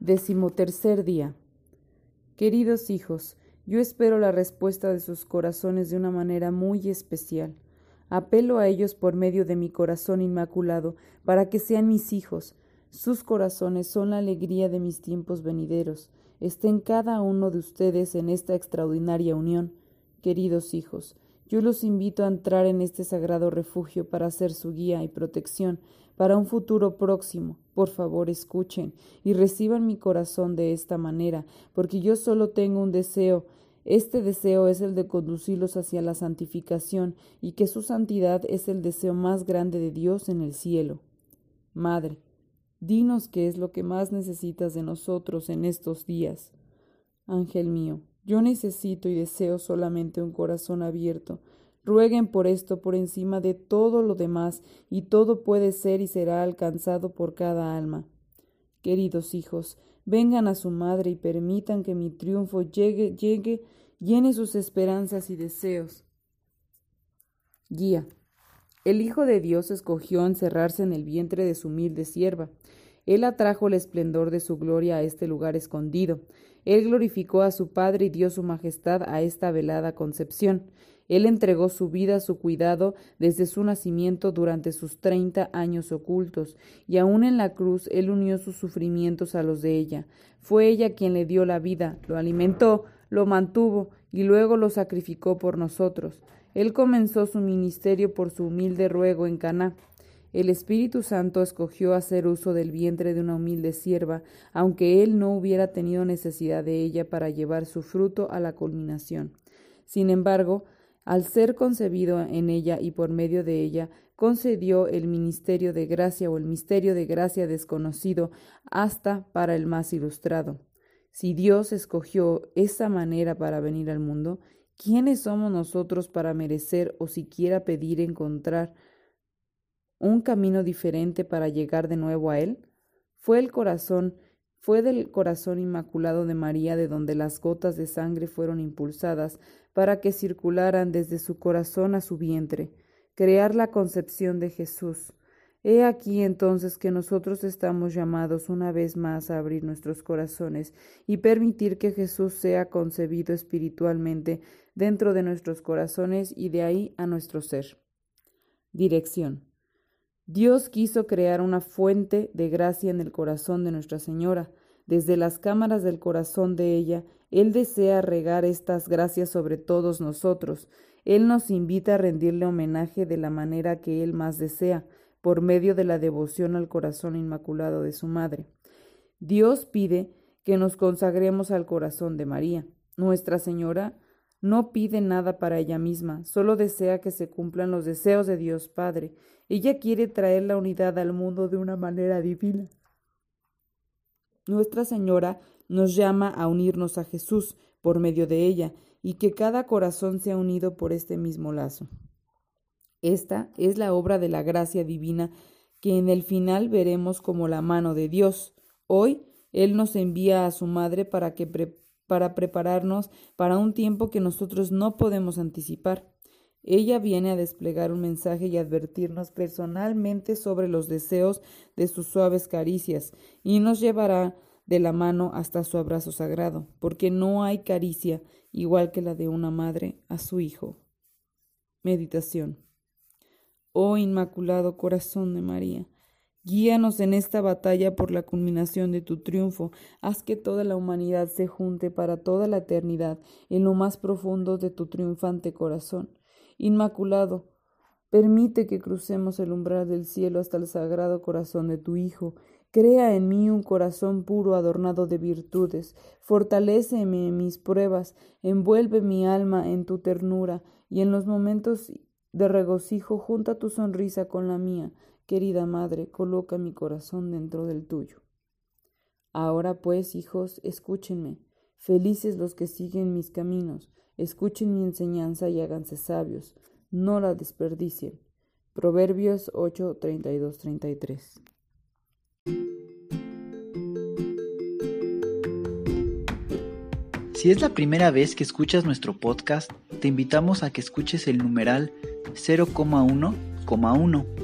Decimotercer día. Queridos hijos, yo espero la respuesta de sus corazones de una manera muy especial. Apelo a ellos por medio de mi corazón inmaculado, para que sean mis hijos. Sus corazones son la alegría de mis tiempos venideros. Estén cada uno de ustedes en esta extraordinaria unión. Queridos hijos, yo los invito a entrar en este sagrado refugio para ser su guía y protección para un futuro próximo. Por favor, escuchen y reciban mi corazón de esta manera, porque yo solo tengo un deseo. Este deseo es el de conducirlos hacia la santificación y que su santidad es el deseo más grande de Dios en el cielo. Madre, dinos qué es lo que más necesitas de nosotros en estos días. Ángel mío, yo necesito y deseo solamente un corazón abierto, Rueguen por esto por encima de todo lo demás, y todo puede ser y será alcanzado por cada alma. Queridos hijos, vengan a su madre y permitan que mi triunfo llegue, llegue, llene sus esperanzas y deseos. Guía. El Hijo de Dios escogió encerrarse en el vientre de su humilde sierva. Él atrajo el esplendor de su gloria a este lugar escondido. Él glorificó a su Padre y dio su majestad a esta velada concepción. Él entregó su vida a su cuidado desde su nacimiento durante sus treinta años ocultos, y aun en la cruz Él unió sus sufrimientos a los de ella. Fue ella quien le dio la vida, lo alimentó, lo mantuvo y luego lo sacrificó por nosotros. Él comenzó su ministerio por su humilde ruego en Caná. El Espíritu Santo escogió hacer uso del vientre de una humilde sierva, aunque él no hubiera tenido necesidad de ella para llevar su fruto a la culminación. Sin embargo, al ser concebido en ella y por medio de ella, concedió el ministerio de gracia o el misterio de gracia desconocido hasta para el más ilustrado. Si Dios escogió esa manera para venir al mundo, ¿quiénes somos nosotros para merecer o siquiera pedir encontrar un camino diferente para llegar de nuevo a Él? Fue el corazón fue del corazón inmaculado de María de donde las gotas de sangre fueron impulsadas para que circularan desde su corazón a su vientre, crear la concepción de Jesús. He aquí entonces que nosotros estamos llamados una vez más a abrir nuestros corazones y permitir que Jesús sea concebido espiritualmente dentro de nuestros corazones y de ahí a nuestro ser. Dirección. Dios quiso crear una fuente de gracia en el corazón de Nuestra Señora. Desde las cámaras del corazón de ella, Él desea regar estas gracias sobre todos nosotros. Él nos invita a rendirle homenaje de la manera que Él más desea, por medio de la devoción al corazón inmaculado de su Madre. Dios pide que nos consagremos al corazón de María. Nuestra Señora no pide nada para ella misma, solo desea que se cumplan los deseos de Dios Padre. Ella quiere traer la unidad al mundo de una manera divina. Nuestra Señora nos llama a unirnos a Jesús por medio de ella y que cada corazón sea unido por este mismo lazo. Esta es la obra de la gracia divina que en el final veremos como la mano de Dios. Hoy Él nos envía a su Madre para que para prepararnos para un tiempo que nosotros no podemos anticipar. Ella viene a desplegar un mensaje y advertirnos personalmente sobre los deseos de sus suaves caricias y nos llevará de la mano hasta su abrazo sagrado, porque no hay caricia igual que la de una madre a su hijo. Meditación. Oh Inmaculado Corazón de María, guíanos en esta batalla por la culminación de tu triunfo, haz que toda la humanidad se junte para toda la eternidad en lo más profundo de tu triunfante corazón. Inmaculado, permite que crucemos el umbral del cielo hasta el sagrado corazón de tu Hijo, Crea en mí un corazón puro adornado de virtudes, fortaléceme en mis pruebas, envuelve mi alma en tu ternura, y en los momentos de regocijo junta tu sonrisa con la mía, querida Madre, coloca mi corazón dentro del tuyo. Ahora pues, hijos, escúchenme, felices los que siguen mis caminos, escuchen mi enseñanza y háganse sabios, no la desperdicien. Proverbios 8, 32, 33. Si es la primera vez que escuchas nuestro podcast, te invitamos a que escuches el numeral 0,1,1,